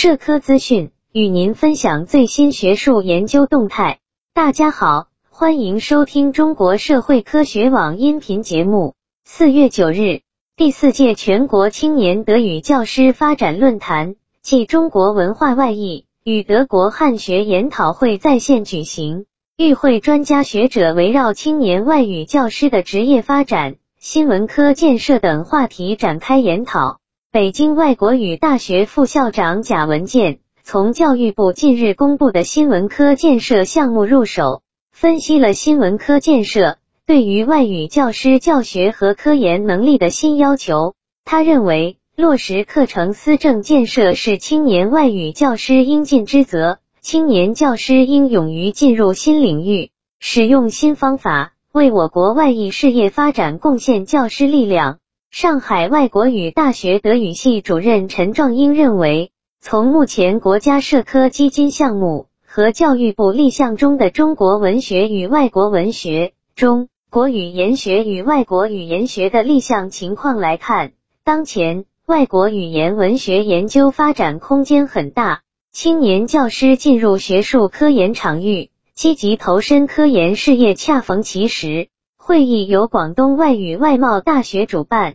社科资讯，与您分享最新学术研究动态。大家好，欢迎收听中国社会科学网音频节目。四月九日，第四届全国青年德语教师发展论坛暨中国文化外译与德国汉学研讨会在线举行。与会专家学者围绕青年外语教师的职业发展、新闻科建设等话题展开研讨。北京外国语大学副校长贾文健从教育部近日公布的新闻科建设项目入手，分析了新闻科建设对于外语教师教学和科研能力的新要求。他认为，落实课程思政建设是青年外语教师应尽之责。青年教师应勇于进入新领域，使用新方法，为我国外语事业发展贡献教师力量。上海外国语大学德语系主任陈壮英认为，从目前国家社科基金项目和教育部立项中的《中国文学与外国文学》中国语言学与外国语言学的立项情况来看，当前外国语言文学研究发展空间很大。青年教师进入学术科研场域，积极投身科研事业，恰逢其时。会议由广东外语外贸大学主办。